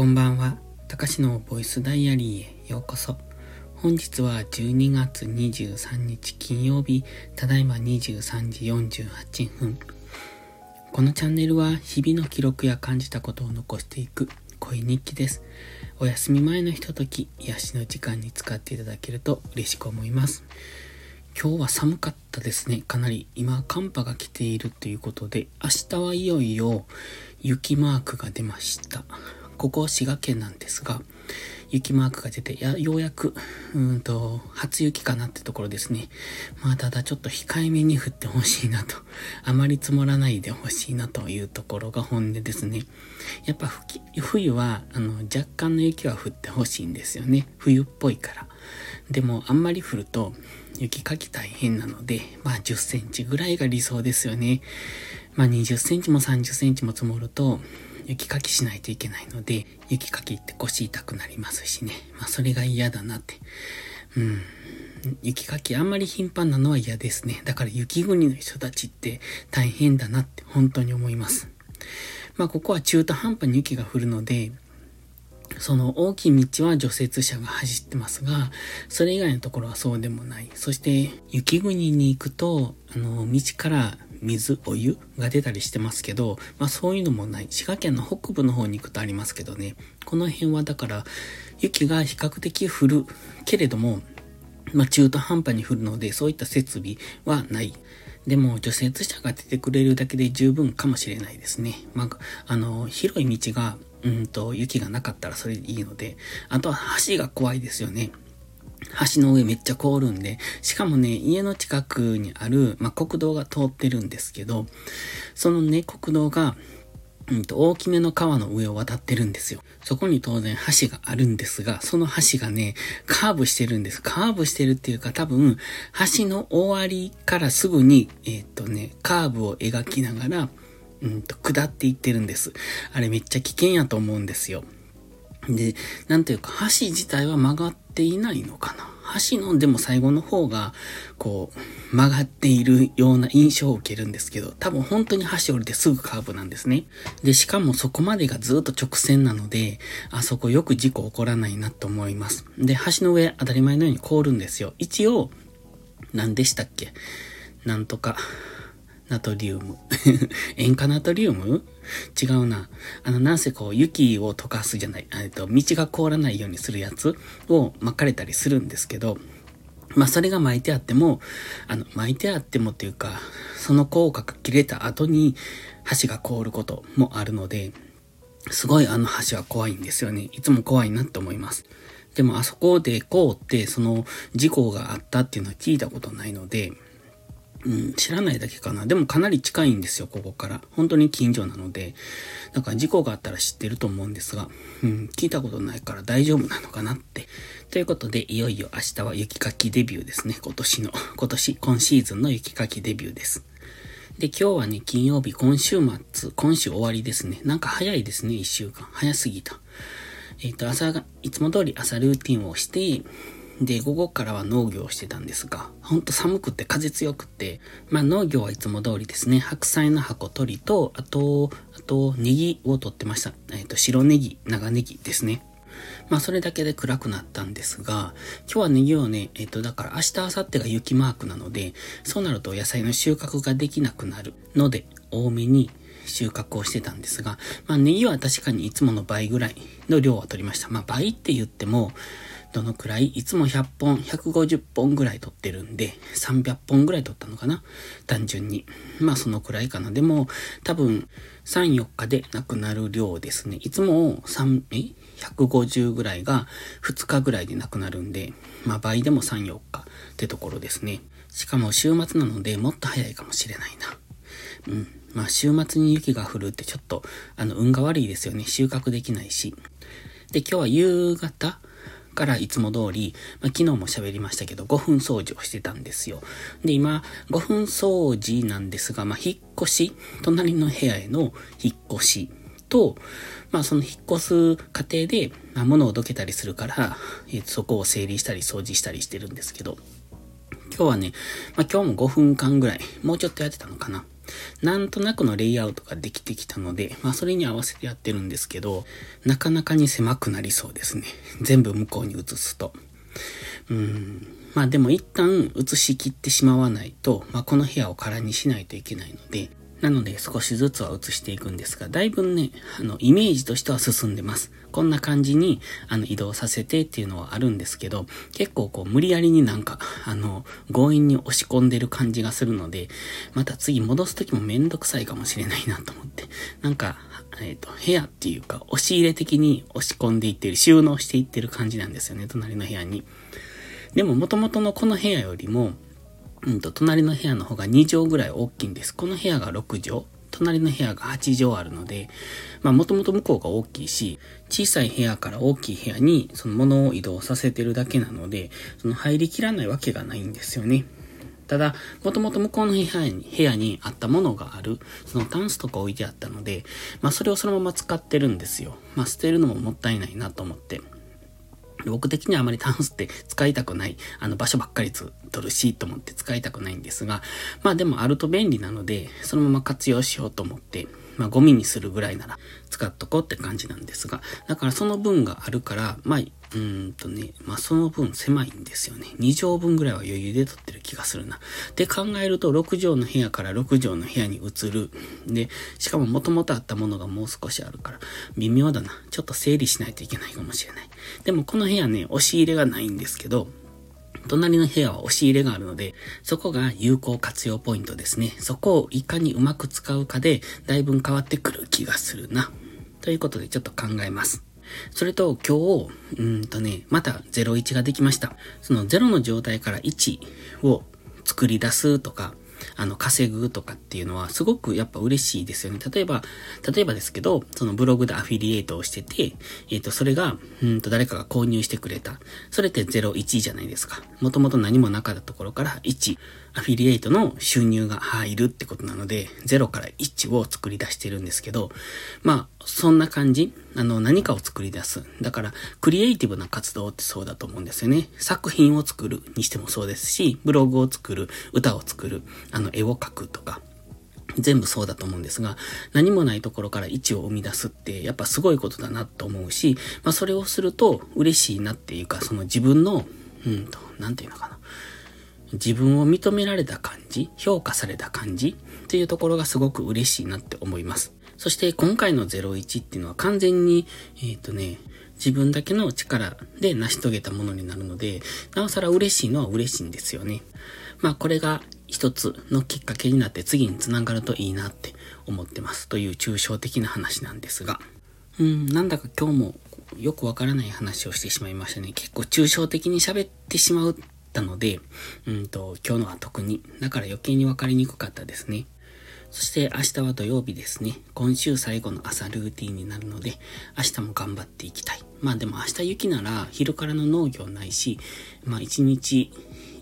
こんばんは。たかしのボイスダイアリーへようこそ。本日は12月23日金曜日、ただいま23時48分。このチャンネルは日々の記録や感じたことを残していく恋日記です。お休み前のひととき、癒しの時間に使っていただけると嬉しく思います。今日は寒かったですね。かなり今寒波が来ているということで、明日はいよいよ雪マークが出ました。ここ滋賀県なんですが、雪マークが出て、や、ようやく、うんと、初雪かなってところですね。まあ、ただちょっと控えめに降ってほしいなと、あまり積もらないでほしいなというところが本音ですね。やっぱ冬は、あの、若干の雪は降ってほしいんですよね。冬っぽいから。でも、あんまり降ると、雪かき大変なので、まあ10センチぐらいが理想ですよね。まあ20センチも30センチも積もると、雪かきしないといけないので、雪かきって腰痛くなりますしね。まあそれが嫌だなって。うん。雪かきあんまり頻繁なのは嫌ですね。だから雪国の人たちって大変だなって本当に思います。まあここは中途半端に雪が降るので、その大きい道は除雪車が走ってますが、それ以外のところはそうでもない。そして、雪国に行くと、あの、道から水、お湯が出たりしてますけど、まあそういうのもない。滋賀県の北部の方に行くとありますけどね。この辺はだから、雪が比較的降るけれども、まあ中途半端に降るので、そういった設備はない。でも、除雪車が出てくれるだけで十分かもしれないですね。まあ、あの、広い道がうんと、雪がなかったらそれでいいので、あとは橋が怖いですよね。橋の上めっちゃ凍るんで、しかもね、家の近くにある、まあ、国道が通ってるんですけど、そのね、国道が、うんと、大きめの川の上を渡ってるんですよ。そこに当然橋があるんですが、その橋がね、カーブしてるんです。カーブしてるっていうか多分、橋の終わりからすぐに、えー、っとね、カーブを描きながら、うんと、下っていってるんです。あれめっちゃ危険やと思うんですよ。で、なんていうか、橋自体は曲がっていないのかな。橋のでも最後の方が、こう、曲がっているような印象を受けるんですけど、多分本当に橋降りてすぐカーブなんですね。で、しかもそこまでがずっと直線なので、あそこよく事故起こらないなと思います。で、橋の上当たり前のように凍るんですよ。一応、何でしたっけ？なんとか、ナトリウム。塩化ナトリウム？違うな。あの、なんせこう、雪を溶かすじゃない、えっと、道が凍らないようにするやつを巻かれたりするんですけど、まあ、それが巻いてあっても、あの、巻いてあってもっていうか、その効果が切れた後に橋が凍ることもあるので、すごいあの橋は怖いんですよね。いつも怖いなって思います。でもあそこで凍って、その事故があったっていうのは聞いたことないので、うん、知らないだけかな。でもかなり近いんですよ、ここから。本当に近所なので。だから事故があったら知ってると思うんですが、うん、聞いたことないから大丈夫なのかなって。ということで、いよいよ明日は雪かきデビューですね。今年の、今年、今シーズンの雪かきデビューです。で、今日はね、金曜日、今週末、今週終わりですね。なんか早いですね、一週間。早すぎた。えっ、ー、と、朝が、いつも通り朝ルーティンをして、で、午後からは農業をしてたんですが、ほんと寒くて風強くて、まあ農業はいつも通りですね、白菜の箱取りと、あと、あと、ネギを取ってました。えっ、ー、と、白ネギ、長ネギですね。まあそれだけで暗くなったんですが、今日はネギをね、えっ、ー、と、だから明日、明後日が雪マークなので、そうなると野菜の収穫ができなくなるので、多めに収穫をしてたんですが、まあネギは確かにいつもの倍ぐらいの量は取りました。まあ倍って言っても、どのくらいいつも100本、150本ぐらい撮ってるんで、300本ぐらい撮ったのかな？単純に。まあそのくらいかな。でも、多分、3、4日でなくなる量ですね。いつも3、え ?150 ぐらいが2日ぐらいでなくなるんで、まあ倍でも3、4日ってところですね。しかも週末なのでもっと早いかもしれないな。うん。まあ週末に雪が降るってちょっと、あの、運が悪いですよね。収穫できないし。で、今日は夕方からいつも通り、まあ、昨日も喋りましたけど、5分掃除をしてたんですよ。で、今、5分掃除なんですが、まあ、引っ越し、隣の部屋への引っ越しと、まあ、その引っ越す過程で、まあ、物をどけたりするから、えー、そこを整理したり掃除したりしてるんですけど、今日はね、まあ、今日も5分間ぐらい、もうちょっとやってたのかな。なんとなくのレイアウトができてきたので、まあそれに合わせてやってるんですけど、なかなかに狭くなりそうですね。全部向こうに移すと。うん。まあでも一旦移し切ってしまわないと、まあこの部屋を空にしないといけないので、なので少しずつは移していくんですが、だいぶね、あの、イメージとしては進んでます。こんな感じに、あの、移動させてっていうのはあるんですけど、結構こう、無理やりになんか、あの、強引に押し込んでる感じがするので、また次戻すときもめんどくさいかもしれないなと思って、なんか、えっ、ー、と、部屋っていうか、押し入れ的に押し込んでいってる、収納していってる感じなんですよね、隣の部屋に。でも、元々のこの部屋よりも、うんと、隣の部屋の方が2畳ぐらい大きいんです。この部屋が6畳。隣の部屋が8畳あるので、まあもともと向こうが大きいし、小さい部屋から大きい部屋にその物を移動させてるだけなので、その入りきらないわけがないんですよね。ただ、もともと向こうの部屋に、部屋にあったものがある、そのタンスとか置いてあったので、まあそれをそのまま使ってるんですよ。まあ捨てるのももったいないなと思って。僕的にはあまりタンスって使いたくない、あの場所ばっかり取るしと思って使いたくないんですが、まあでもあると便利なので、そのまま活用しようと思って、まあゴミにするぐらいなら使っとこうって感じなんですが、だからその分があるから、まあうんとね、まあその分狭いんですよね。2畳分ぐらいは余裕で取ってる気がするな。で考えると6畳の部屋から6畳の部屋に移る。で、しかも元々あったものがもう少しあるから、微妙だな。ちょっと整理しないといけないかもしれない。でもこの部屋ね、押し入れがないんですけど、隣の部屋は押し入れがあるので、そこが有効活用ポイントですね。そこをいかにうまく使うかで、だいぶ変わってくる気がするな。ということでちょっと考えます。それと今日、うんとね、また01ができました。その0の状態から1を作り出すとか、あの、稼ぐとかっていうのはすごくやっぱ嬉しいですよね。例えば、例えばですけど、そのブログでアフィリエイトをしてて、えっ、ー、と、それが、うんと誰かが購入してくれた。それって01じゃないですか。もともと何もなかったところから1。アフィリエイトの収入が入るってことなので、0から1を作り出してるんですけど、まあ、そんな感じあの、何かを作り出す。だから、クリエイティブな活動ってそうだと思うんですよね。作品を作るにしてもそうですし、ブログを作る、歌を作る、あの、絵を描くとか、全部そうだと思うんですが、何もないところから位置を生み出すって、やっぱすごいことだなと思うし、まあそれをすると嬉しいなっていうか、その自分の、うんと、なんていうのかな。自分を認められた感じ、評価された感じっていうところがすごく嬉しいなって思います。そして今回の01っていうのは完全に、えっ、ー、とね、自分だけの力で成し遂げたものになるので、なおさら嬉しいのは嬉しいんですよね。まあこれが一つのきっかけになって次につながるといいなって思ってますという抽象的な話なんですが。うん、なんだか今日もよくわからない話をしてしまいましたね。結構抽象的に喋ってしまうったので、うんと、今日のは特に。だから余計に分かりにくかったですね。そして明日は土曜日ですね。今週最後の朝ルーティンになるので、明日も頑張っていきたい。まあでも明日雪なら昼からの農業ないし、まあ一日、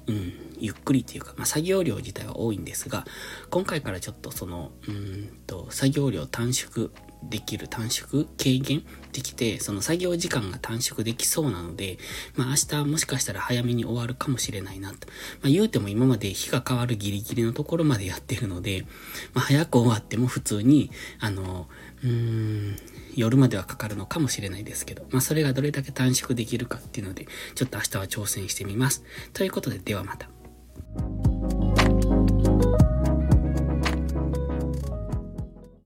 うん、ゆっくりというか、まあ作業量自体は多いんですが、今回からちょっとその、うんと、作業量短縮できる短縮軽減できて、その作業時間が短縮できそうなので、まあ明日もしかしたら早めに終わるかもしれないなと。まあ言うても今まで日が変わるギリギリのところまでやってるので、まあ早く終わっても普通に、あの、うーん、夜まではかかるのかもしれないですけど、まあそれがどれだけ短縮できるかっていうので、ちょっと明日は挑戦してみます。ということで、ではまた。